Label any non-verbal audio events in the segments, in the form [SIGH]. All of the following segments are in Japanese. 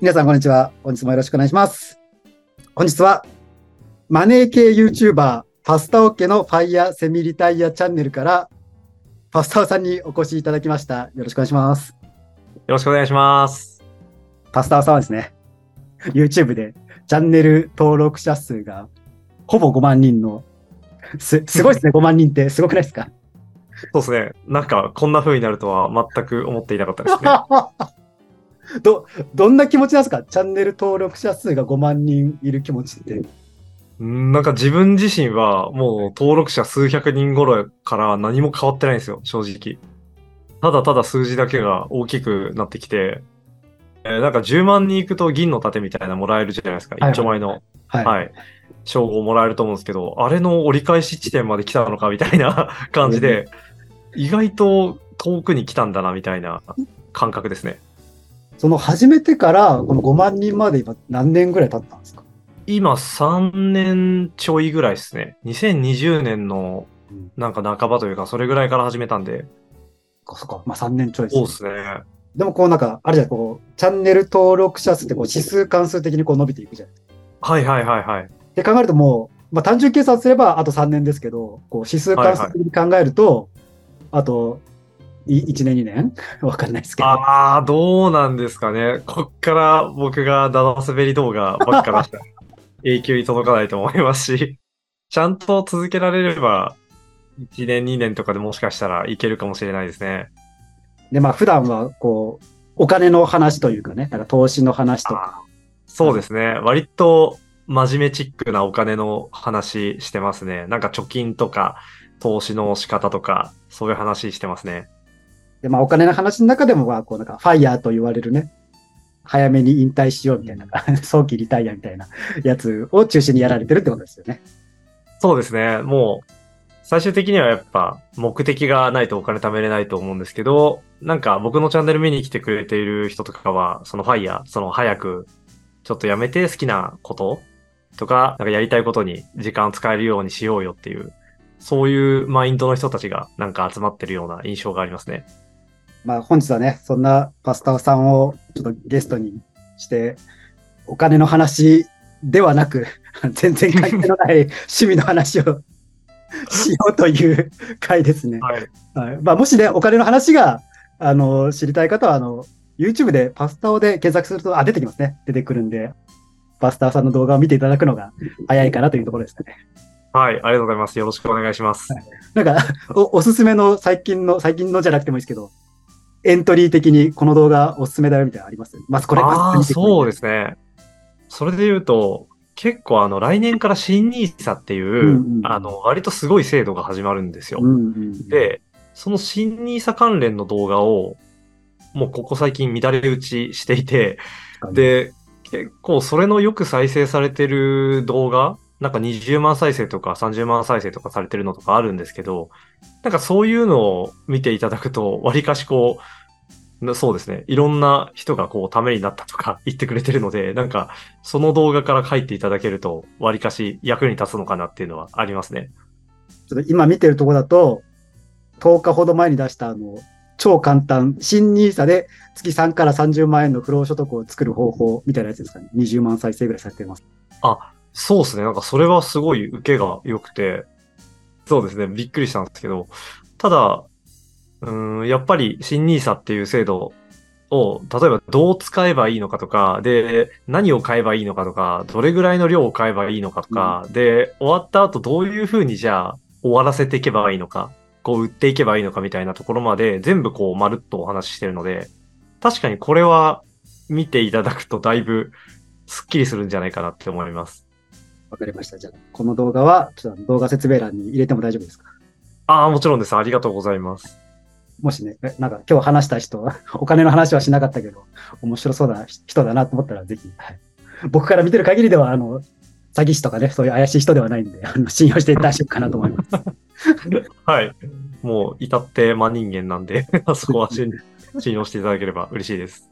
皆さん、こんにちは。本日もよろしくお願いします。本日は、マネー系 YouTuber、パスタオッケのファイヤーセミリタイヤチャンネルから、パスタオさんにお越しいただきました。よろしくお願いします。よろしくお願いします。パスタオさんはですね、YouTube でチャンネル登録者数がほぼ5万人の、す、すごいですね、5万人って。すごくないですか？そうですね。なんか、こんな風になるとは全く思っていなかったですね。[LAUGHS] [LAUGHS] ど、どんな気持ちなんですか？チャンネル登録者数が5万人いる気持ちって。うんなんか自分自身はもう登録者数百人頃から何も変わってないんですよ、正直。ただただ数字だけが大きくなってきて、えーなんか10万人行くと銀の盾みたいなのもらえるじゃないですか。一丁前の。はい。はい。称号もらえると思うんですけど、あれの折り返し地点まで来たのかみたいな [LAUGHS] 感じで、意外と遠くに来たんだなみたいな感覚ですね。その始めてから、この5万人まで今何年ぐらい経ったんですか？今3年ちょいぐらいですね。2020年のうん。なんか半ばというか、それぐらいから始めたんで、そっか、まあ3年ちょいそうねですね。でもこうなんか、あれじゃこう、チャンネル登録者数ってこう指数関数的にこう伸びていくじゃない。はいはいはいはい。って考えるともう、まあ単純計算すればあと3年ですけど、こう指数関数的に考えると、あと、い1年2年？[LAUGHS] わかんないですけど。ああ、どうなんですかね。こっから僕がダダ滑り動画ばっか出したら [LAUGHS] 永久に届かないと思いますし、ちゃんと続けられれば、1年2年とかでもしかしたらいけるかもしれないですね。で、まあ普段はこう、お金の話というかね、なんか投資の話とか、そうですね。割と真面目チックなお金の話してますね。なんか貯金とか投資の仕方とか、そういう話してますね。で、まあお金の話の中でも、まあこうなんかファイヤーと言われるね、早めに引退しようみたいな、早期リタイアみたいなやつを中心にやられてるってことですよね。そうですね。もう、最終的にはやっぱ目的がないとお金貯めれないと思うんですけど、なんか僕のチャンネル見に来てくれている人とかは、そのファイヤー、その早くちょっとやめて好きなこととか、なんかやりたいことに時間を使えるようにしようよっていう、そういうマインドの人たちがなんか集まってるような印象がありますね。まあ本日はね、そんなパスタオさんをちょっとゲストにして、お金の話ではなく、[LAUGHS] 全然関係のない趣味の話を [LAUGHS] しようという回ですね。はい。はいまあ、もしね、お金の話が、あの、知りたい方は、あの、YouTube でパスタオで検索すると、あ、出てきますね。出てくるんで、パスタオさんの動画を見ていただくのが早いかなというところですかね。はい。ありがとうございます。よろしくお願いします。なんか、お、おすすめの最近の、最近のじゃなくてもいいですけど、エントリー的にこの動画おすすめだよみたいなのあります？まずこれ、ああ、そうですね。ね。それで言うと、結構あの、来年から新 NISA っていう、うんうんあの、割とすごい制度が始まるんですよ。うんうん、で、その新 NISA 関連の動画を、もうここ最近乱れ打ちしていて、で、結構それのよく再生されてる動画、なんか20万再生とか30万再生とかされてるのとかあるんですけど、なんかそういうのを見ていただくと、割かしこう、なそうですね。いろんな人がこう、ためになったとか [LAUGHS] 言ってくれてるので、なんか、その動画から書いていただけると、割かし役に立つのかなっていうのはありますね。ちょっと今見てるところだと、10日ほど前に出したあの、超簡単、新 NISA で月3から30万円の不労所得を作る方法みたいなやつですかね。20万再生ぐらいされてます。そうですね。なんかそれはすごい受けが良くて、そうですね。びっくりしたんですけど、ただ、うーん、やっぱり新 NISA っていう制度を、例えばどう使えばいいのかとか、で、何を買えばいいのかとか、どれぐらいの量を買えばいいのかとか、で、終わった後どういうふうにじゃあ終わらせていけばいいのか、こう売っていけばいいのかみたいなところまで全部こうまるっとお話ししてるので、確かにこれは見ていただくとだいぶスッキリするんじゃないかなって思います。わかりました。じゃあ、この動画は、ちょっと動画説明欄に入れても大丈夫ですか？ああ、もちろんです。ありがとうございます。もしね、えなんか今日話した人は、[LAUGHS] お金の話はしなかったけど、面白そうな人だなと思ったら、ぜひ、はい僕から見てる限りでは、あの、詐欺師とかね、そういう怪しい人ではないんで、あの信用して大丈夫かなと思います。[LAUGHS] はい。もう、至って真人間なんで、[LAUGHS] そこは信信用していただければ嬉しいです。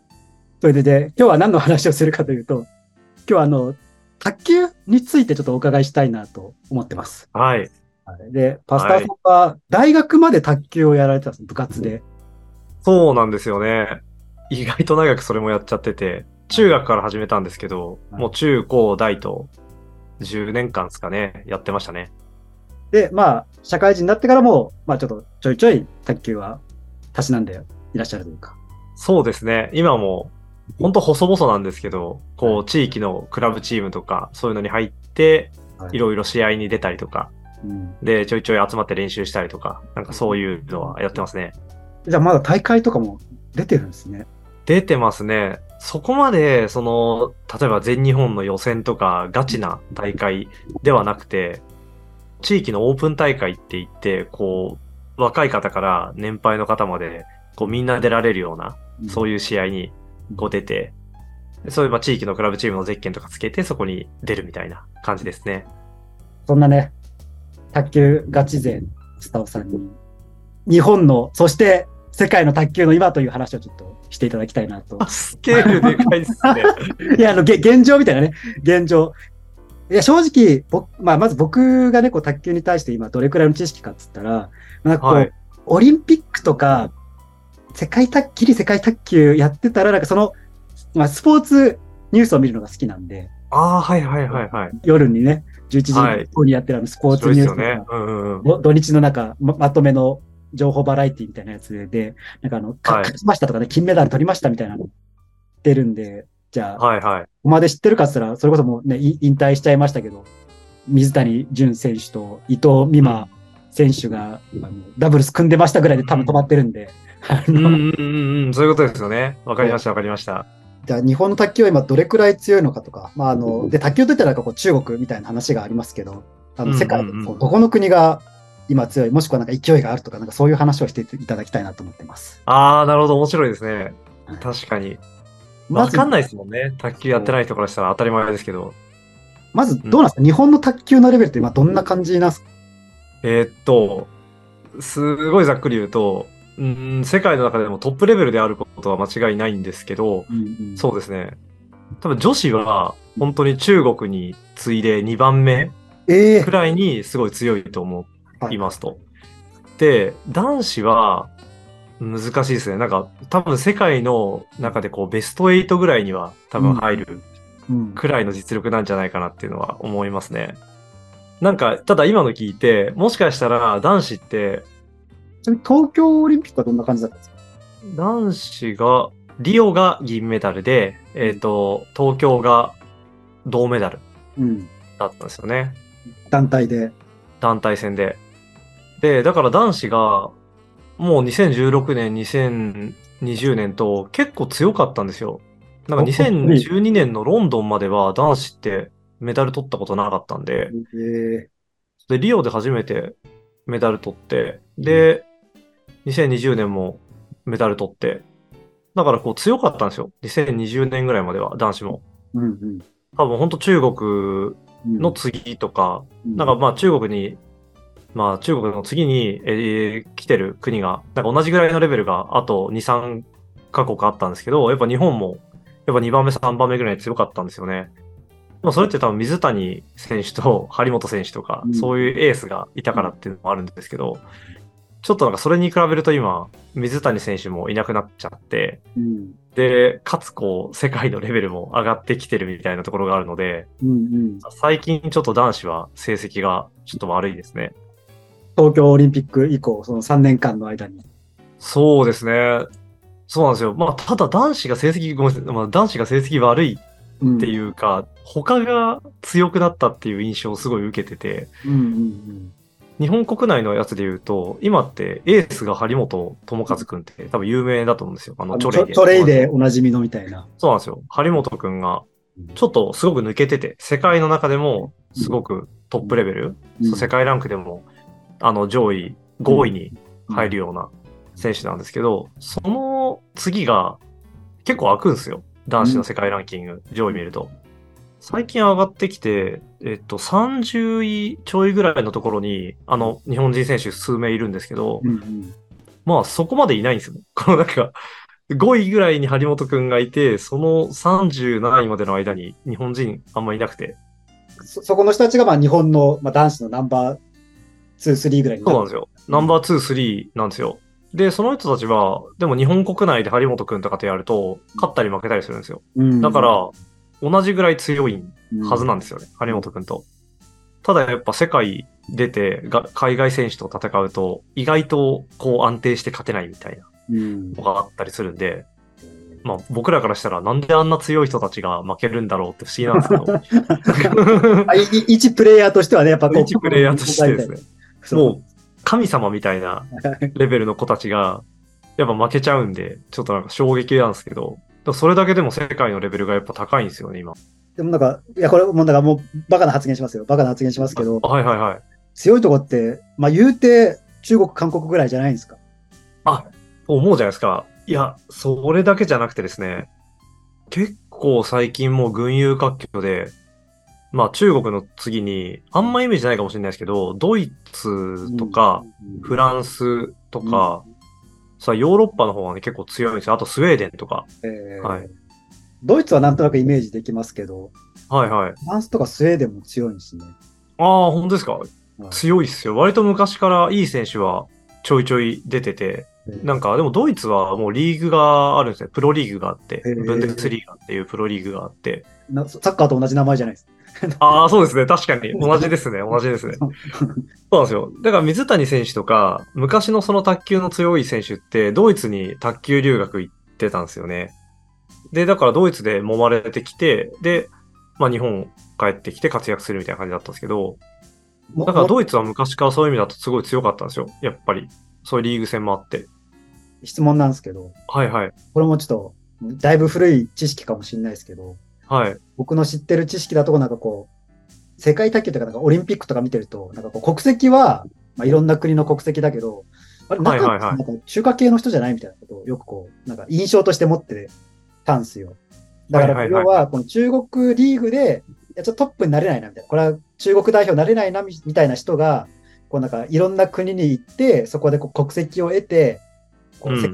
それで、で、今日は何の話をするかというと、今日はあの、卓球についてちょっとお伺いしたいなと思ってます。はい。はいで、パスターさんは大学まで卓球をやられてたんです、部活で。そうなんですよね。意外と長くそれもやっちゃってて。中学から始めたんですけど、はいもう中高大と10年間ですかね、やってましたね。で、まあ、社会人になってからも、まあちょっとちょいちょい卓球はたしなんでいらっしゃるというか。そうですね。今も、ほんと細々なんですけど、こう、地域のクラブチームとか、そういうのに入って、いろいろ試合に出たりとか、うんで、ちょいちょい集まって練習したりとか、なんかそういうのはやってますね。じゃあまだ大会とかも出てるんですね。出てますね。そこまで、その、例えば全日本の予選とかガチな大会ではなくて、地域のオープン大会って言って、こう、若い方から年配の方まで、こうみんな出られるような、そういう。試合にこう出て、そういうまあ地域のクラブチームのゼッケンとかつけてそこに出るみたいな感じですね。そんなね、卓球ガチ勢のスタオさんに、日本の、そして世界の卓球の今という話をちょっとしていただきたいなと。スケールでかいですね。[LAUGHS] いや、あの、げ現状みたいなね、現状。いや、正直、僕、まあ、まず僕がね、こう、卓球に対して今、どれくらいの知識かっつったら、なんかこう、はいオリンピックとか、世界卓、きり世界卓球やってたら、なんかその、まあ、スポーツニュースを見るのが好きなんで、ああ、はいはいはいはい。夜にね、11時はいにやってるあのスポーツニュースとか、ですよね。うんうん土日のなんかままとめの情報バラエティみたいなやつで、なんかあの、勝ちましたとかね、金メダル取りましたみたいなの出るんで、じゃあ、はいはい。ここまで知ってるかっつったら、それこそもうね、い引退しちゃいましたけど、水谷隼選手と伊藤美誠選手が、あのダブルス組んでましたぐらいで多分止まってるんで、うんうんうんうん、そういうことですよね。わかりましたわかりました。じゃあ日本の卓球は今どれくらい強いのかとか、まああの、で、卓球といったらなんかこう中国みたいな話がありますけど、あの、うんうんうん世界でどこの国が今強い、もしくはなんか勢いがあるとか、なんかそういう話をしていただきたいなと思ってます。ああ、なるほど、面白いですねはい。確かに。わかんないですもんね。卓球やってない人からしたら当たり前ですけど。まずどうなんですか、日本の卓球のレベルって今どんな感じなんですか？えーっと、すごいざっくり言うと、うん、世界の中でもトップレベルであることは間違いないんですけど、うんうんそうですね。多分女子は本当に中国に次いで2番目ええくらいにすごい強いと思はいいますと。で、男子は難しいですね。なんか多分世界の中でこうベスト8ぐらいには多分入るうんくらいの実力なんじゃないかなっていうのは思いますね。なんか、ただ今の聞いて、もしかしたら男子って、ちなみに東京オリンピックはどんな感じだったんですか？男子が、リオが銀メダルで、えっ、と、東京が銅メダルうん。だったんですよね。団体で。団体戦で。で、だから男子が、もう2016年、2020年と結構強かったんですよ。なんかお2012年のロンドンまでは男子ってメダル取ったことなかったんで、えで、リオで初めてメダル取って、で、2020年もメダル取って、だからこう強かったんですよ。2020年ぐらいまでは男子も。うんうん多分本当中国うん。の次とか、うん、なんかまあ中国に、まあ中国の次に、えー来てる国が、なんか同じぐらいのレベルがあと2、3カ国あったんですけど、やっぱ日本も、やっぱ2番目、3番目ぐらいに強かったんですよね。まあそれって多分水谷選手と張本選手とかう、んそういうエースがいたからっていうのもあるんですけど、ちょっとなんかそれに比べると今、水谷選手もいなくなっちゃって、うんで、かつこう、世界のレベルも上がってきてるみたいなところがあるので、うんうん。最近ちょっと男子は成績がちょっと悪いですね。東京オリンピック以降、その3年間の間に。そうですね。そうなんですよ。まあ、ただ男子が成績、ごめんなさい。まあ、男子が成績悪いうんっていうか、他が強くなったっていう印象をすごい受けてて、うんうん日本国内のやつで言うと、今ってエースが張本智和くんって多分有名だと思うんですよ。あうん。の、あチョレイで。チョレイでおなじみのみたいな。そうなんですよ。張本くんが、ちょっとすごく抜けてて、世界の中でもすごくトップレベル、うん世界ランクでも、あの、上位5位に入るような選手なんですけど、その次が結構開くんですよ。男子の世界ランキング、上位見ると。最近上がってきて、えっと、30位ちょいぐらいのところに、あの、日本人選手数名いるんですけど、うんうんまあそこまでいないんですよ。[LAUGHS] このなんか、5位ぐらいに張本くんがいて、その30何位までの間に日本人あんまいなくて。そそこの人たちがまあ日本の、まあ、男子のナンバー2、3ぐらいにそうなんですよ。ナンバー2、3なんですよ。で、その人たちは、でも日本国内で張本くんとかとやると、勝ったり負けたりするんですよ。うんだから、同じぐらい強いはずなんですよね、張本くんと。ただやっぱ世界出てが海外選手と戦うと、意外とこう安定して勝てないみたいなうんのがあったりするんで、まあ僕らからしたらなんであんな強い人たちが負けるんだろうって不思議なんですけど。[LAUGHS] 一プレイヤーとしてはね、やっぱこう一プレイヤーとしてですね。もう神様みたいなレベルの子たちが、やっぱ負けちゃうんで、ちょっとなんか衝撃なんですけど、でもそれだけでも世界のレベルがやっぱ高いんですよね、今。でもなんか、いや、これもうなんかもうバカな発言しますよ。バカな発言しますけど、はいはいはい。強いとこって、まあ言うて中国、韓国ぐらいじゃないんですか？思うじゃないですか。いや、それだけじゃなくてですね、結構最近もう群雄割拠で、まあ中国の次に、あんまイメージないかもしれないですけど、ドイツとか、フランスとか、さあヨーロッパの方はね結構強いんですよ。あとスウェーデンとか。えーはいドイツはなんとなくイメージできますけど、はいはい。フランスとかスウェーデンも強いんですね。ああ、本当ですか？はい強いっすよ。割と昔からいい選手はちょいちょい出てて、なんかでもドイツはもうリーグがあるんですね。プロリーグがあって、へーブンデスリーガっていうプロリーグがあって。なサッカーと同じ名前じゃないです。[LAUGHS] ああ、そうですね。確かに。同じですね。同じですね。そうなんですよ。だから水谷選手とか、昔のその卓球の強い選手って、ドイツに卓球留学行ってたんですよね。で、だからドイツで揉まれてきて、で、まあ日本帰ってきて活躍するみたいな感じだったんですけど、もだからドイツは昔からそういう意味だとすごい強かったんですよ。やっぱり。そういうリーグ戦もあって。質問なんですけど、はいはい。これもちょっと、だいぶ古い知識かもしれないですけど、はい。僕の知ってる知識だと、なんかこう、世界卓球とかなんかオリンピックとか見てると、なんかこう国籍は、まあ、いろんな国の国籍だけど、あれ、はい中はなんか中華系の人じゃないみたいなことをよくこう、なんか印象として持ってたんですよ。だから、要は、この中国リーグで、いや、ちょっとトップになれないな、みたいな。これは中国代表になれないな、みみたいな人が、こうなんかいろんな国に行って、そこでこう国籍を得て、こううん世界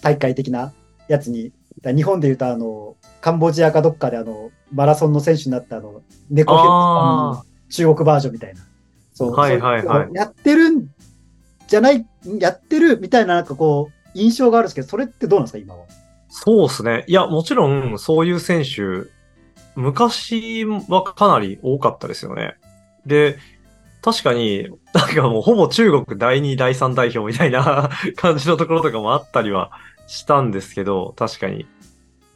大会的なやつに、日本で言うとあの、カンボジアかどっかであの、マラソンの選手になったあの、猫ヘルさんあの中国バージョンみたいな。そう。はいはいはいそうやってるんじゃない、やってるみたいななんかこう、印象があるんですけど、それってどうなんですか、今は？そうですね。いや、もちろん、そういう選手、昔はかなり多かったですよね。で、確かに、なんかもうほぼ中国第2、第3代表みたいな [LAUGHS] 感じのところとかもあったりはしたんですけど、確かに。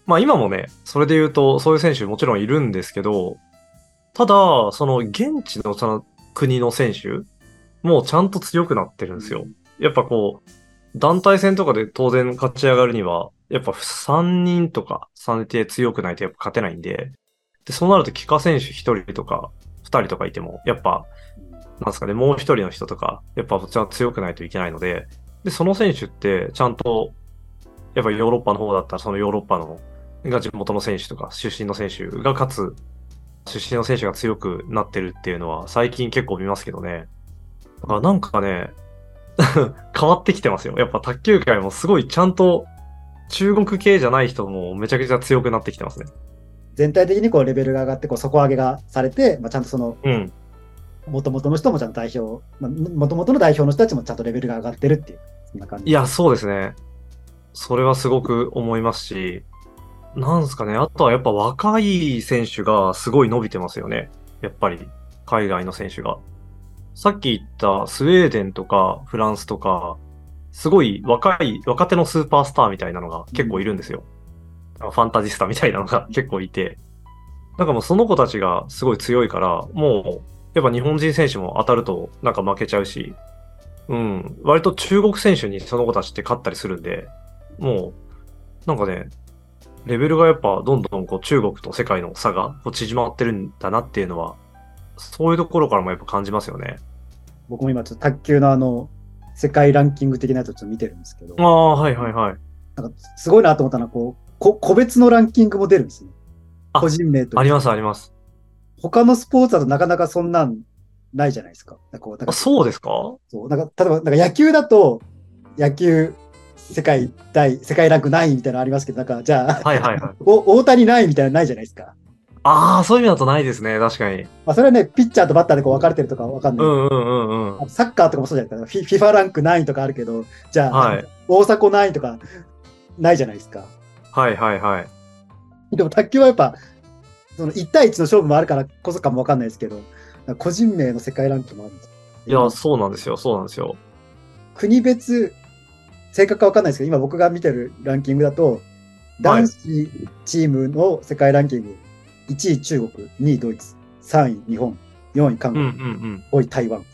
まあ今もね、それで言うと、そういう選手もちろんいるんですけど、ただ、その現地のその国の選手もうちゃんと強くなってるんですよ。やっぱこう、団体戦とかで当然勝ち上がるには、やっぱ3人とか3で強くないとやっぱ勝てないんで、で、そうなると帰化選手1人とか2人とかいても、やっぱ、なんですかね、もう1人の人とか、やっぱちゃんと強くないといけないので、で、その選手ってちゃんと、やっぱヨーロッパの方だったらそのヨーロッパのが地元の選手とか出身の選手が勝つ、出身の選手が強くなってるっていうのは最近結構見ますけどね。だからなんかね、[LAUGHS] 変わってきてますよ。やっぱ卓球界もすごいちゃんと中国系じゃない人もめちゃくちゃ強くなってきてますね。全体的にこうレベルが上がって、こう底上げがされて、まあ、ちゃんとその、うん。元々の人もちゃんと代表、まあ、元々の代表の人たちもちゃんとレベルが上がってるっていう、そんな感じ。いや、そうですね。それはすごく思いますし、なんですかね。あとはやっぱ若い選手がすごい伸びてますよね。やっぱり、海外の選手が。さっき言ったスウェーデンとかフランスとか、すごい若い、若手のスーパースターみたいなのが結構いるんですよ。ファンタジスタみたいなのが結構いて。なんかもうその子たちがすごい強いから、もう、やっぱ日本人選手も当たるとなんか負けちゃうし、うん、割と中国選手にその子たちって勝ったりするんで、もう、なんかね、レベルがやっぱどんどんこう中国と世界の差がこう縮まってるんだなっていうのは、そういうところからもやっぱ感じますよね。僕も今ちょっと卓球のあの、世界ランキング的なやつをちょっと見てるんですけど、ああ、はいはいはい。なんかすごいなと思ったのは、こう、こ個別のランキングも出るんですね。あ個人名と。ありますあります。他のスポーツだとなかなかそんなんないじゃないですか。かこうそうですか？そうなんか例えばなんか野球だと、野球世界大、世界ランク何位みたいなのありますけど、なんかじゃあ、はいはいはい。お大谷何位みたいなのないじゃないですか？ああ、そういう意味だとないですね。確かに。まあ、それはね、ピッチャーとバッターでこう分かれてるとか分かんない。うんうんうんうん。サッカーとかもそうじゃないですか。フィ FIFA ランク何位とかあるけど、じゃあ、はい。大迫何位とかないじゃないですか。はいはいはい。でも卓球はやっぱ、その1対1の勝負もあるからこそかも分かんないですけど、個人名の世界ランクもあるんですいや、そうなんですよ。そうなんですよ。国別、正確か分かんないですけど、今僕が見てるランキングだと、男子チームの世界ランキング、1位中国、2位ドイツ、3位日本、4位韓うんう国、んうん。5位台湾。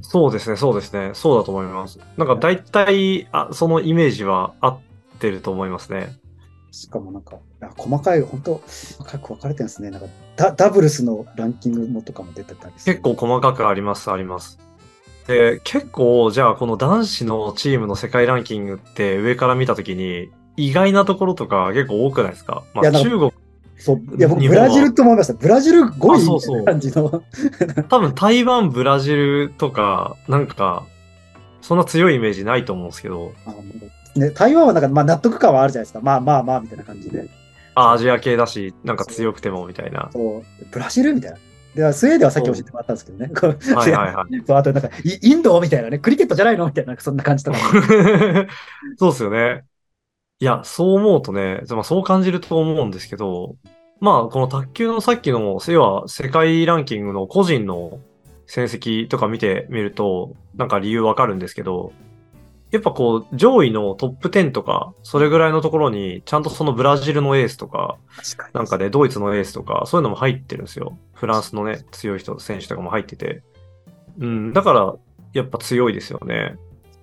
そうですね、そうですね。そうだと思います。なんか大体、あそのイメージは合ってると思いますね。しかもなんか、細かい、本当細かく分かれてるんですね。なんかダ、ダブルスのランキングもとかも出てたりする結構細かくあります、あります。で、結構、じゃあこの男子のチームの世界ランキングって上から見たときに、意外なところとか結構多くないですか？まあ中国、そう。いや、僕、ブラジルと思いました。ブラジル5位みたいな感じの。多分台湾、ブラジルとか、なんか、そんな強いイメージないと思うんですけど、ね、台湾はなんか、まあ、納得感はあるじゃないですか。まあまあまあ、みたいな感じで。あアジア系だし、なんか強くてもみたいな。そう。ブラジルみたいな。で、スウェーデンはさっき教えてもらったんですけどね。はいはいはい。そうあと、なんか、イインドみたいなね。クリケットじゃないのみたいな、そんな感じとか。[LAUGHS] そうですよね。いや、そう思うとね、まあ、そう感じると思うんですけど、まあ、この卓球のさっきの、要は世界ランキングの個人の成績とか見てみると、なんか理由わかるんですけど、やっぱこう、上位のトップ10とか、それぐらいのところに、ちゃんとそのブラジルのエースとか。なんかね、ドイツのエースとか、そういうのも入ってるんですよ。フランスのね、強い人、選手とかも入ってて。うん、だから、やっぱ強いですよね。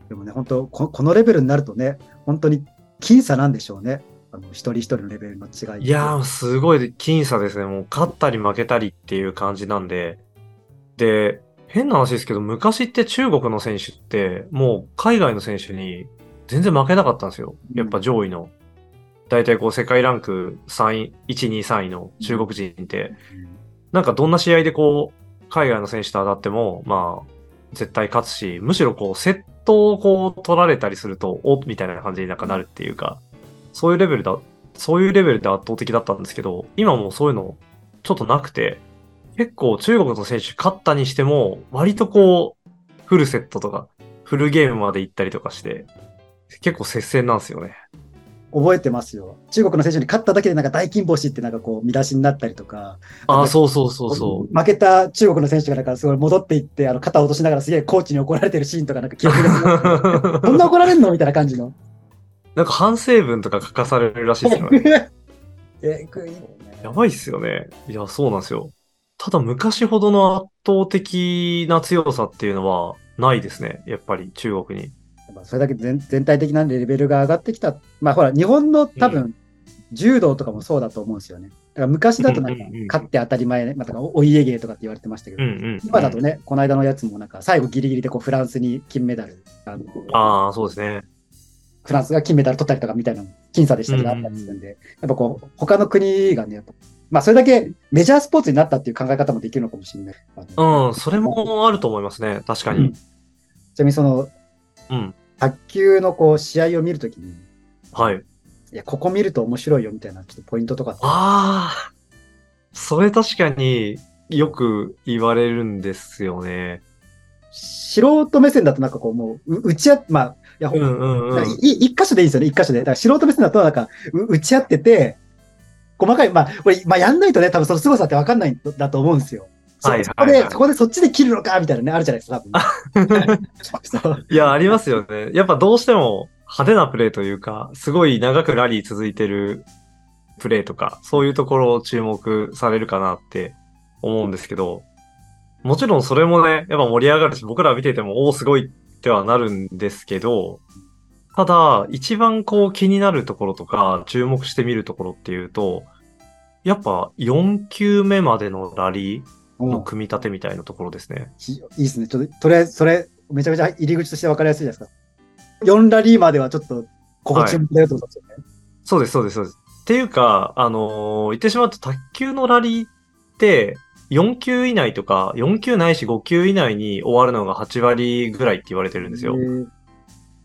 でもね、本当ここのレベルになるとね、本当に僅差なんでしょうね。あの一人一人のレベルの違い。いやー、すごい僅差ですね。もう勝ったり負けたりっていう感じなんで。で、変な話ですけど、昔って中国の選手って、もう海外の選手に全然負けなかったんですよ。やっぱ上位の。大体こう世界ランク3位、1、2、3位の中国人って、なんかどんな試合でこう、海外の選手と当たっても、まあ、絶対勝つし、むしろこう、セットをこう、取られたりすると、おみたいな感じになんかなるっていうか、そういうレベルだ、そういうレベルで圧倒的だったんですけど、今もうそういうの、ちょっとなくて、結構中国の選手勝ったにしても、割とこう、フルセットとか、フルゲームまで行ったりとかして、結構接戦なんですよね。覚えてますよ。中国の選手に勝っただけでなんか大金星ってなんかこう見出しになったりとか、ああ、そうそうそうそう。負けた中国の選手がなんかすごい戻っていって、あの肩を落としながらすげえコーチに怒られてるシーンとかなんか記憶がこ [LAUGHS] んな怒られんの？みたいな感じの。なんか反省文とか書かされるらしいですよね。[LAUGHS] えやばいっすよね。いや、そうなんですよ。ただ昔ほどの圧倒的な強さっていうのはないですね。やっぱり中国に。まあそれだけ全全体的なレベルが上がってきた。まあほら、日本の多分、柔道とかもそうだと思うんですよね。だから昔だとなんか勝って当たり前ね、またお家芸とかって言われてましたけど、うんうん。今だとね、この間のやつもなんか、最後ギリギリでこうフランスに金メダル、あのああ、そうですね。フランスが金メダル取ったりとかみたいな僅差でしたけど、あったりするんで、やっぱこう、他の国がね、やっぱまあそれだけメジャースポーツになったっていう考え方もできるのかもしれない。うん、それもあると思いますね。確かに。ちなみにその、うん。卓球のこう試合を見るときに、はい。いや、ここ見ると面白いよみたいな、ちょっとポイントとかああ、それ確かによく言われるんですよね。素人目線だとなんかこう、もう、う打ち合っ、まあ、いや、うんうんうん。箇所でいいんですよね、一箇所で。だから素人目線だと、なんか、う打ち合ってて、細かい、まあ、これ、まあ、やんないとね、多分その凄さって分かんないんだと思うんですよ。そはいはいそこで、そこでそっちで切るのかみたいなね、あるじゃないですか、多分。[LAUGHS] いや、ありますよね。やっぱどうしても派手なプレーというか、すごい長くラリー続いてるプレーとか、そういうところを注目されるかなって思うんですけど、もちろんそれもね、やっぱ盛り上がるし、僕ら見てても、おお、すごいってはなるんですけど、ただ、一番こう気になるところとか、注目してみるところっていうと、やっぱ4球目までのラリーの組み立てみたいなところですね。いいですね。ちょっと、とりあえず、それ、めちゃめちゃ入り口として分かりやすいじゃないですか。4ラリーまではちょっと、ここ注目だよってことですよね。そうです、そうです、そうです。っていうか、あのー言ってしまうと卓球のラリーって、4球以内とか、4球ないし5球以内に終わるのが8割ぐらいって言われてるんですよ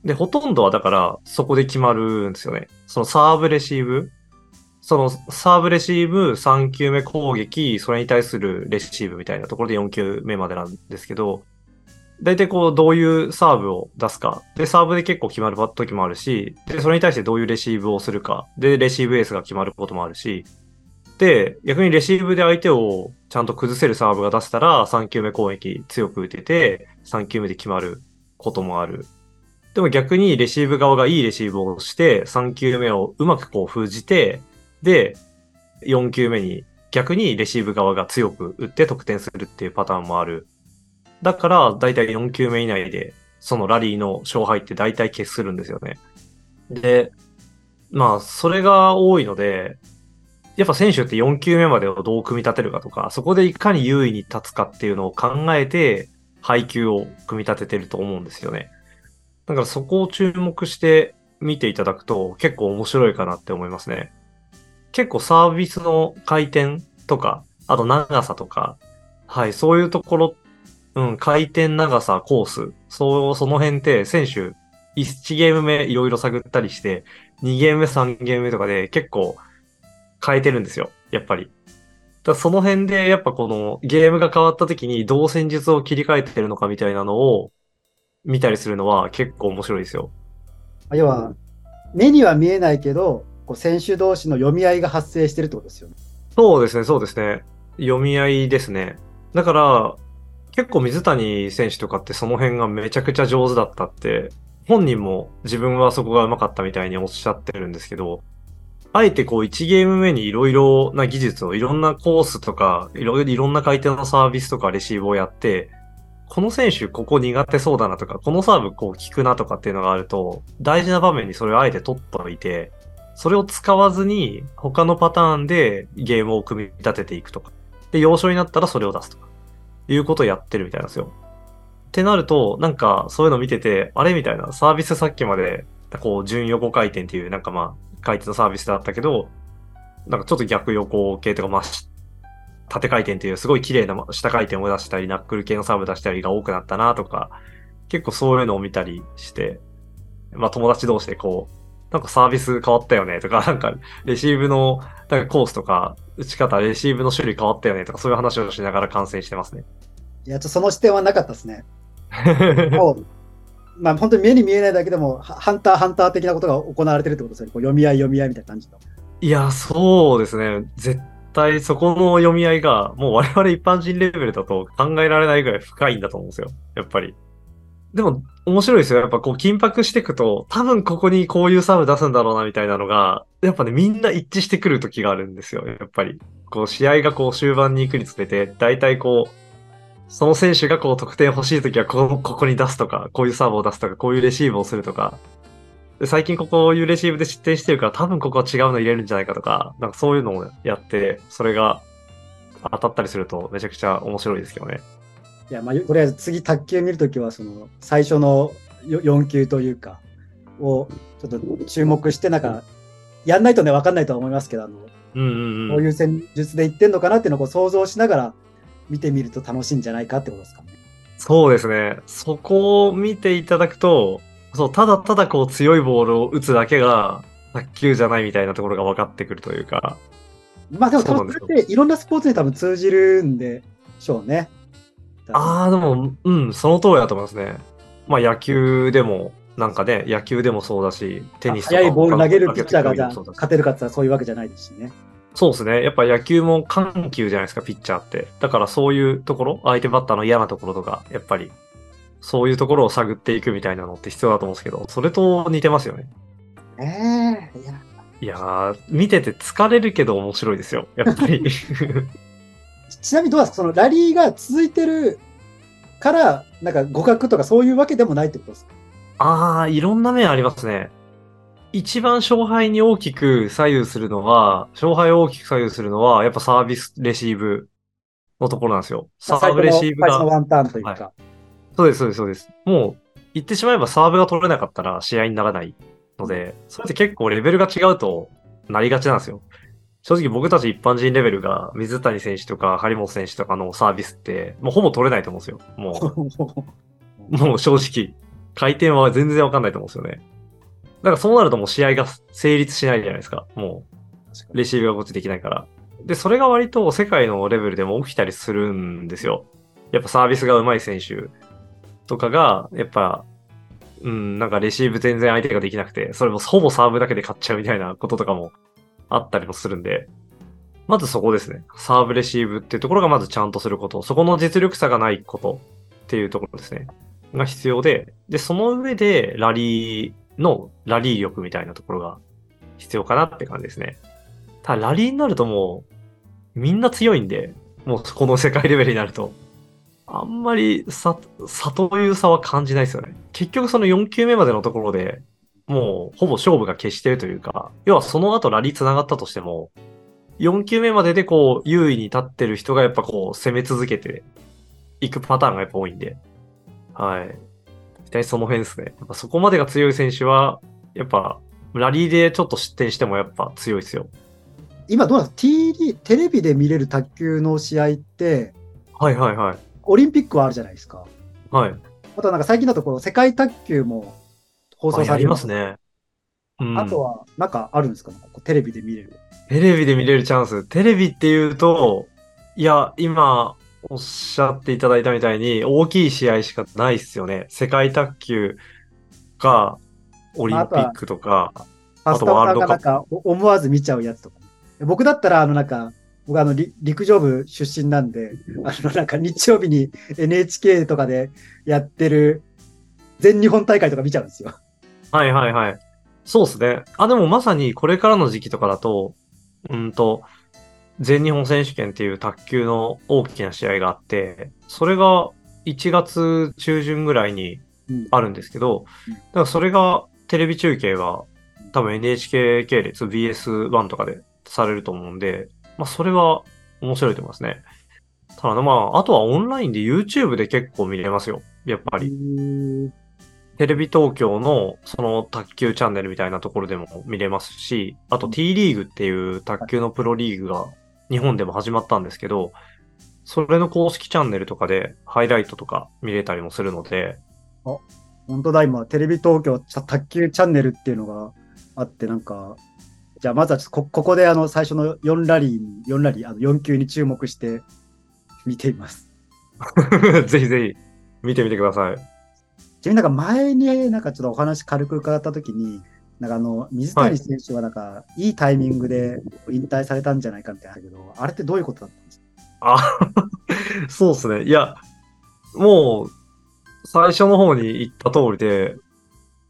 で、ほとんどはだから、そこで決まるんですよね。そのサーブレシーブそのサーブレシーブ、3球目攻撃、それに対するレシーブみたいなところで4球目までなんですけど、大体こう、どういうサーブを出すか。で、サーブで結構決まる時もあるし、で、それに対してどういうレシーブをするか。で、レシーブエースが決まることもあるし、で、逆にレシーブで相手をちゃんと崩せるサーブが出せたら、3球目攻撃強く打てて、3球目で決まることもある。でも逆にレシーブ側がいいレシーブをして、3球目をうまくこう封じて、で、4球目に逆にレシーブ側が強く打って得点するっていうパターンもある。だから、だいたい4球目以内で、そのラリーの勝敗って大体決するんですよね。で、まあ、それが多いので、やっぱ選手って4球目までをどう組み立てるかとか、そこでいかに優位に立つかっていうのを考えて、配球を組み立ててると思うんですよね。だからそこを注目して見ていただくと結構面白いかなって思いますね。結構サービスの回転とか、あと長さとか、はい、そういうところ、うん、回転長さ、コース、そう、その辺って選手、1ゲーム目いろいろ探ったりして、2ゲーム目、3ゲーム目とかで結構変えてるんですよ。やっぱり。だその辺で、やっぱこのゲームが変わった時にどう戦術を切り替えてるのかみたいなのを見たりするのは結構面白いですよ。要は、目には見えないけど、こう選手同士の読み合いが発生してるってことですよね。そうですね、そうですね。読み合いですね。だから、結構水谷選手とかってその辺がめちゃくちゃ上手だったって、本人も自分はそこが上手かったみたいにおっしゃってるんですけど、あえてこう1ゲーム目にいろいろな技術を、いろんなコースとか、いろいろんな回転のサービスとかレシーブをやって、この選手ここ苦手そうだなとか、このサーブこう効くなとかっていうのがあると、大事な場面にそれをあえて取っておいて、それを使わずに他のパターンでゲームを組み立てていくとか。で、要所になったらそれを出すとか。いうことをやってるみたいなんですよ。ってなると、なんかそういうの見てて、あれみたいな、サービスさっきまで、こう、順横回転っていう、なんかまあ、回転のサービスだったけど、なんかちょっと逆横系とか、まあ、縦回転っていうすごい綺麗な下回転を出したり、ナックル系のサーブ出したりが多くなったなとか、結構そういうのを見たりして、まあ友達同士でこう、なんかサービス変わったよねとか、[LAUGHS] なんかレシーブのなんかコースとか、打ち方、レシーブの種類変わったよねとか、そういう話をしながら観戦してますね。いや、ちょっとその視点はなかったですね。[LAUGHS] もうまあ本当に目に見えないだけでも、ハンター、ハンター的なことが行われてるってことですよね。こう読み合い、読み合いみたいな感じの。いや、そうですね。絶対そこの読み合いが、もう我々一般人レベルだと考えられないぐらい深いんだと思うんですよ。やっぱり。でも、面白いですよ。やっぱこう緊迫していくと、多分ここにこういうサーブ出すんだろうなみたいなのが、やっぱね、みんな一致してくる時があるんですよ。やっぱり。こう試合がこう終盤に行くにつれて、大体こう、その選手がこう得点欲しいときはこここに出すとか、こういうサーブを出すとか、こういうレシーブをするとか、最近ここういうレシーブで失点してるから多分ここは違うの入れるんじゃないかとか、なんかそういうのをやって、それが当たったりするとめちゃくちゃ面白いですけどね。いや、まあ、とりあえず次卓球見るときは、その最初の4球というか、をちょっと注目して、なんか、やんないとね、わかんないとは思いますけど、あの、うんうんうん、こういう戦術でいってんのかなっていうのを想像しながら見てみると楽しいんじゃないかってことですかね。そうですね。そこを見ていただくと、そう、ただただこう強いボールを打つだけが卓球じゃないみたいなところが分かってくるというか。まあでも多分それっていろんなスポーツに多分通じるんでしょうね。ああ、でも、うん、その通りだと思いますね。まあ野球でも、なんかね、野球でもそうだし、テニスとか速いボール投げるピッチャーがじゃ勝てるかってそういうわけじゃないですしね。そうですね。やっぱ野球も緩急じゃないですか、ピッチャーって。だからそういうところ、相手バッターの嫌なところとか、やっぱり、そういうところを探っていくみたいなのって必要だと思うんですけど、それと似てますよね。ええー、いや。いやー、見てて疲れるけど面白いですよ、やっぱり。[LAUGHS] ちなみにどうですかそのラリーが続いてるから、なんか互角とかそういうわけでもないってことですか？ああ、いろんな面ありますね。一番勝敗に大きく左右するのは、勝敗を大きく左右するのは、やっぱサービスレシーブのところなんですよ。サーブレシーブが。ワンターンというか、はい、そうです、そうです、そうです。もう、言ってしまえばサーブが取れなかったら試合にならないので、それって結構レベルが違うとなりがちなんですよ。正直僕たち一般人レベルが水谷選手とか張本選手とかのサービスって、もうほぼ取れないと思うんですよ。もう、[LAUGHS] もう正直、回転は全然わかんないと思うんですよね。だからそうなるともう試合が成立しないじゃないですか。もう。レシーブがこっちできないから。で、それが割と世界のレベルでも起きたりするんですよ。やっぱサービスが上手い選手とかが、やっぱ、うん、なんかレシーブ全然相手ができなくて、それもほぼサーブだけで勝っちゃうみたいなこととかもあったりもするんで、まずそこですね。サーブレシーブっていうところがまずちゃんとすること。そこの実力差がないことっていうところですね。が必要で、で、その上でラリーのラリー力みたいなところが必要かなって感じですね。ただラリーになるともう、みんな強いんで、もうこの世界レベルになると、あんまり差、差という差は感じないですよね。結局その4球目までのところで、もうほぼ勝負が決してるというか、要はその後ラリー繋がったとしても、4球目まででこう優位に立ってる人がやっぱこう攻め続けていくパターンがやっぱ多いんで、はい。大体その辺ですね。やっぱそこまでが強い選手は、やっぱラリーでちょっと失点してもやっぱ強いですよ。今どうなんですか ?TD、テレビで見れる卓球の試合って、はいはいはい。オリンピックはあるじゃないですか。はい。あとはなんか最近だとこの世界卓球も放送されますね。うん、あとは、なんかあるんですか、テレビで見れる。テレビで見れるチャンス。テレビっていうと、いや、今おっしゃっていただいたみたいに大きい試合しかないっすよね。世界卓球か、オリンピックとか。パスタさんがなんかお思わず見ちゃうやつとか、ね。僕だったら、あのなんか、僕あのり陸上部出身なんで、あのなんか日曜日に NHK とかでやってる全日本大会とか見ちゃうんですよ。はいはいはい。そうですね。あ、でもまさにこれからの時期とかだと、うんと、全日本選手権っていう卓球の大きな試合があって、それが1月中旬ぐらいにうんあるんですけど、うんだからそれがテレビ中継が多分 NHK 系列 BS1 とかでされると思うんで、まあそれは面白いと思いますね。ただまあ、あとはオンラインで YouTube で結構見れますよ。やっぱり。テレビ東京のその卓球チャンネルみたいなところでも見れますし、あと T リーグっていう卓球のプロリーグが日本でも始まったんですけど、それの公式チャンネルとかでハイライトとか見れたりもするので、本当だ、今、テレビ東京卓球チャンネルっていうのがあって、なんか、じゃあまずはちょっとこここであの最初の4ラリーに、4ラリー、あの4球に注目して見ています。[LAUGHS] ぜひぜひ見てみてください。ちなみになんか前になんかちょっとお話軽く伺ったときに、なんかあの、水谷選手はなんか、いいタイミングで引退されたんじゃないかみたいなけど、あれってどういうことだったんですか？あ、[LAUGHS] そうですね。いや、もう、最初の方に言った通りで、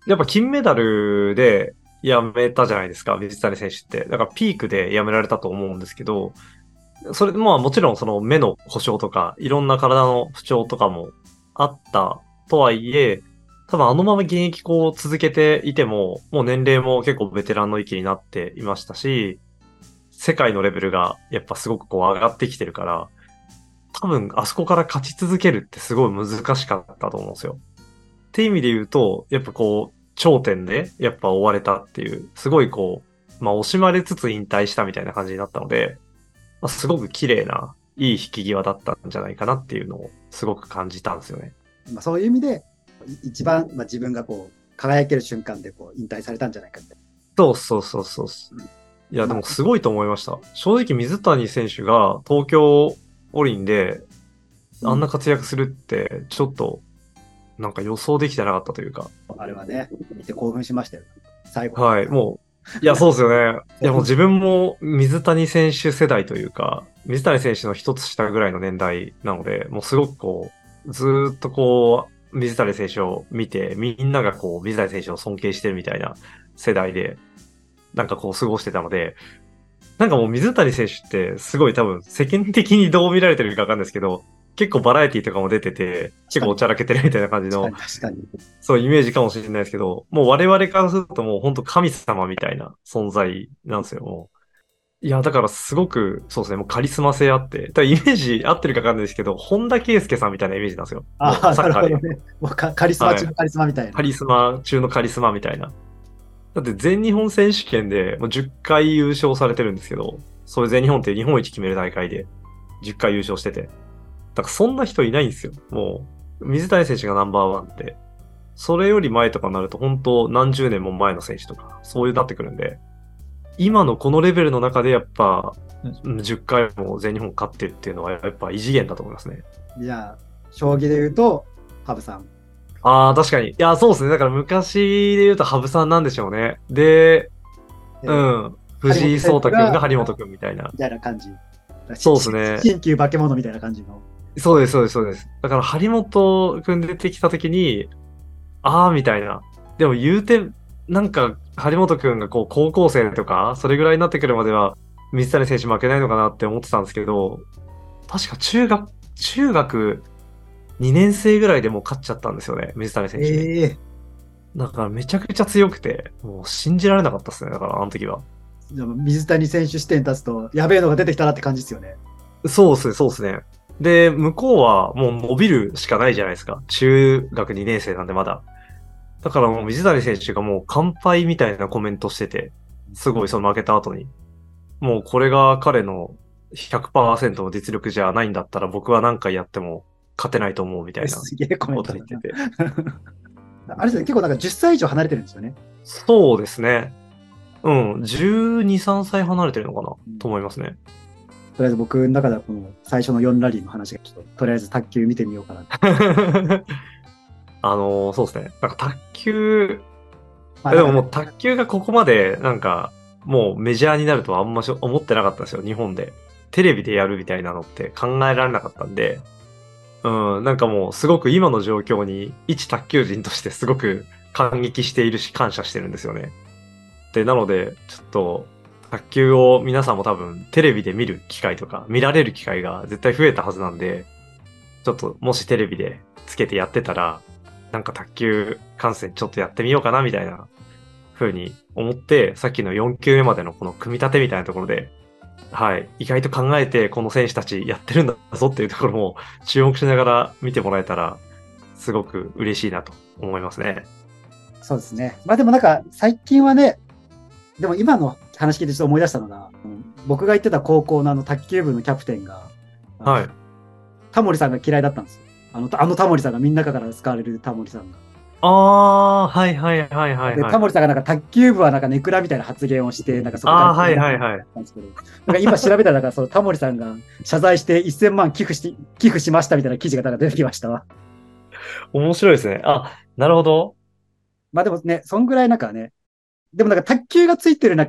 やっぱ金メダルで辞めたじゃないですか、水谷選手って。だからピークで辞められたと思うんですけど、それまあもちろんその目の故障とか、いろんな体の不調とかもあったとはいえ、多分あのまま現役こう続けていても、もう年齢も結構ベテランの域になっていましたし、世界のレベルがやっぱすごくこう上がってきてるから、多分あそこから勝ち続けるってすごい難しかったと思うんですよ。って意味で言うと、やっぱこう、頂点でやっぱ追われたっていう、すごいこう、まあ惜しまれつつ引退したみたいな感じになったので、まあ、すごく綺麗な、いい引き際だったんじゃないかなっていうのをすごく感じたんですよね。まあ、そういう意味で、い一番、まあ、自分がこう、輝ける瞬間でこう引退されたんじゃないかって。そうそうそうそう。いや、でもすごいと思いました。正直水谷選手が東京五輪であんな活躍するって、ちょっと、なんか予想できてなかったというか。あれはね、見て興奮しましたよ。最後。はい、もう、いや、そうですよね。[LAUGHS] いや、もう自分も水谷選手世代というか、水谷選手の一つ下ぐらいの年代なので、もうすごくこう、ずーっとこう、水谷選手を見て、みんながこう、水谷選手を尊敬してるみたいな世代で、なんかこう過ごしてたので、なんかもう水谷選手ってすごい多分世間的にどう見られてるかわかんないですけど、結構バラエティとかも出てて、結構おちゃらけてるみたいな感じの。そうイメージかもしれないですけど、もう我々からするともう本当神様みたいな存在なんですよ、もう。いや、だからすごく、そうですね、もうカリスマ性あって、イメージ合ってるかわかんないですけど、本田圭佑さんみたいなイメージなんですよ。ああ、もうサッカーでなるほどね。もうカカリスマ中のカリスマみたいな。カリスマ中のカリスマみたいな。だって全日本選手権でもう10回優勝されてるんですけど、それ全日本っていう日本一決める大会で10回優勝してて。だからそんな人いないんですよ。もう、水谷選手がナンバーワンで、それより前とかになると本当何十年も前の選手とか、そういうなってくるんで、今のこのレベルの中でやっぱ、うん10回も全日本勝ってるっていうのはやっぱ異次元だと思いますね。じゃあ、将棋で言うと、羽生さん。ああ、確かに。いや、そうですね。だから昔で言うと羽生さんなんでしょうね。で、えーうん。藤井聡太くんが張本くんみたいな。みたいな感じ。そうですね新旧化け物みたいな感じの。そうです、そうです、そうです。だから張本くん出てきたときに、ああ、みたいな。でも言うて、なんか張本くんがこう高校生とか、それぐらいになってくるまでは、水谷選手負けないのかなって思ってたんですけど、確か中学、中学2年生ぐらいでもう勝っちゃったんですよね、水谷選手に。ええだからめちゃくちゃ強くて、もう信じられなかったですね、だからあの時は。水谷選手視点に立つと、やべえのが出てきたなって感じですよね。そうですね、そうですね。で、向こうはもう伸びるしかないじゃないですか。中学2年生なんでまだ。だからもう水谷選手がもう乾杯みたいなコメントしてて、すごいその負けた後に。もうこれが彼の100%の実力じゃないんだったら僕は何回やっても勝てないと思うみたいなすげえコメントだなこと言ってて。[LAUGHS] あれですね、結構なんか10歳以上離れてるんですよね。そうですね。うん、12、3歳離れてるのかな、うんと思いますね。とりあえず僕の中ではこの最初の4ラリーの話がちょっと、とりあえず卓球見てみようかなと。[LAUGHS] あのそうですね。なんか卓球、まあでももう卓球がここまでなんかもうメジャーになるとはあんまし思ってなかったんですよ、日本で。テレビでやるみたいなのって考えられなかったんで、うん、なんかもうすごく今の状況に一卓球人としてすごく感激しているし感謝してるんですよね。で、なのでちょっと卓球を皆さんも多分テレビで見る機会とか見られる機会が絶対増えたはずなんで、ちょっともしテレビでつけてやってたら、なんか卓球観戦ちょっとやってみようかなみたいな風に思って、さっきの4球目までのこの組み立てみたいなところで、はい、意外と考えてこの選手たちやってるんだぞっていうところも注目しながら見てもらえたら、すごく嬉しいなと思いますね。そうですね。まあでもなんか最近はね、でも今の話聞いてちょっと思い出したのが、うん僕が行ってた高校のあの卓球部のキャプテンが、はい。タモリさんが嫌いだったんですよ。あの、あのタモリさんがみんなから使われるタモリさんが。あー、はいはいはいはいで、はい。タモリさんがなんか卓球部はなんかネクラみたいな発言をして、なんかそこあーはいはいはいなんですけど、なんか今調べたら、なんかそのタモリさんが謝罪して1000万寄付し、寄付しましたみたいな記事がなんか出てきましたわ。面白いですね。あ、なるほど。まあでもね、そんぐらいなんかね、でもなんか卓球がついてるな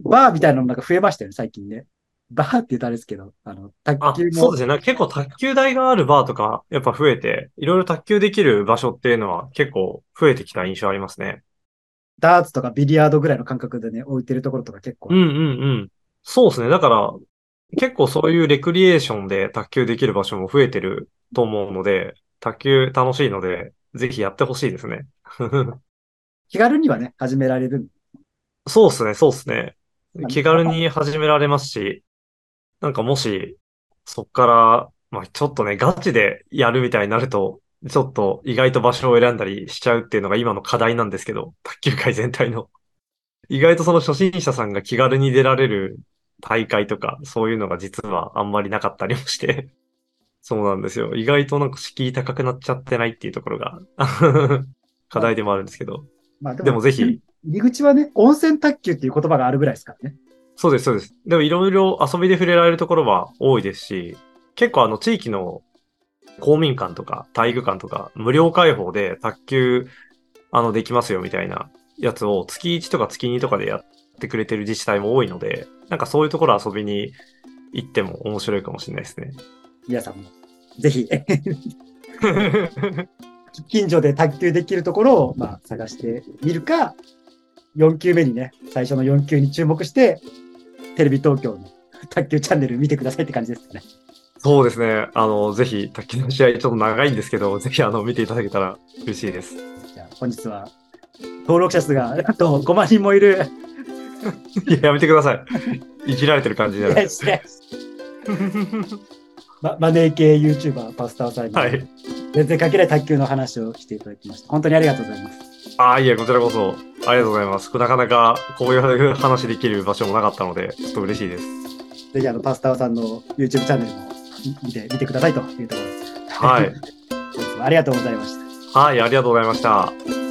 バーみたいなのなんか増えましたよね、最近ね。バーって言うとあれですけど、あの、卓あ球、のそうですね。なんか結構卓球台があるバーとかやっぱ増えて、いろいろ卓球できる場所っていうのは結構増えてきた印象ありますね。ダーツとかビリヤードぐらいの感覚でね、置いてるところとか結構。うんうんうん。そうですね。だから、結構そういうレクリエーションで卓球できる場所も増えてると思うので、卓球楽しいので、ぜひやってほしいですね。[LAUGHS] 気軽にはね、始められる。そうですね、そうですね。まあ気軽に始められますし、なんかもし、そっから、まあちょっとね、ガチでやるみたいになると、ちょっと意外と場所を選んだりしちゃうっていうのが今の課題なんですけど、卓球界全体の。意外とその初心者さんが気軽に出られる大会とか、そういうのが実はあんまりなかったりもして、そうなんですよ。意外となんか敷居高くなっちゃってないっていうところが、課題でもあるんですけど。まあでもぜひ、入り口はね、温泉卓球っていう言葉があるぐらいですからね。そうです、そうです。でもいろいろ遊びで触れられるところは多いですし、結構あの地域の公民館とか体育館とか無料開放で卓球あのできますよみたいなやつを月1とか月2とかでやってくれてる自治体も多いので、なんかそういうところ遊びに行っても面白いかもしれないですね。皆さんも、ぜひ、[LAUGHS] 近所で卓球できるところを、まあ、探してみるか、4球目にね、最初の4球に注目して、テレビ東京の卓球チャンネル見てくださいって感じですね。そうですね。あの、ぜひ卓球の試合ちょっと長いんですけど、ぜひあの見ていただけたら嬉しいです。じゃあ、本日は、登録者数が、あと5万人もいる、いや、やめてください。いじられてる感じじゃないです。まマネー系 YouTuber パスターさんに、はい。全然関係ない卓球の話をしていただきました。本当にありがとうございます。ああ、いえ、こちらこそ、ありがとうございます。なかなかこういう話できる場所もなかったので、ちょっと嬉しいです。ぜひ、あの、パスターさんの YouTube チャンネルも見て、見てくださいというところです。はい。[LAUGHS] ありがとうございました。はい、ありがとうございました。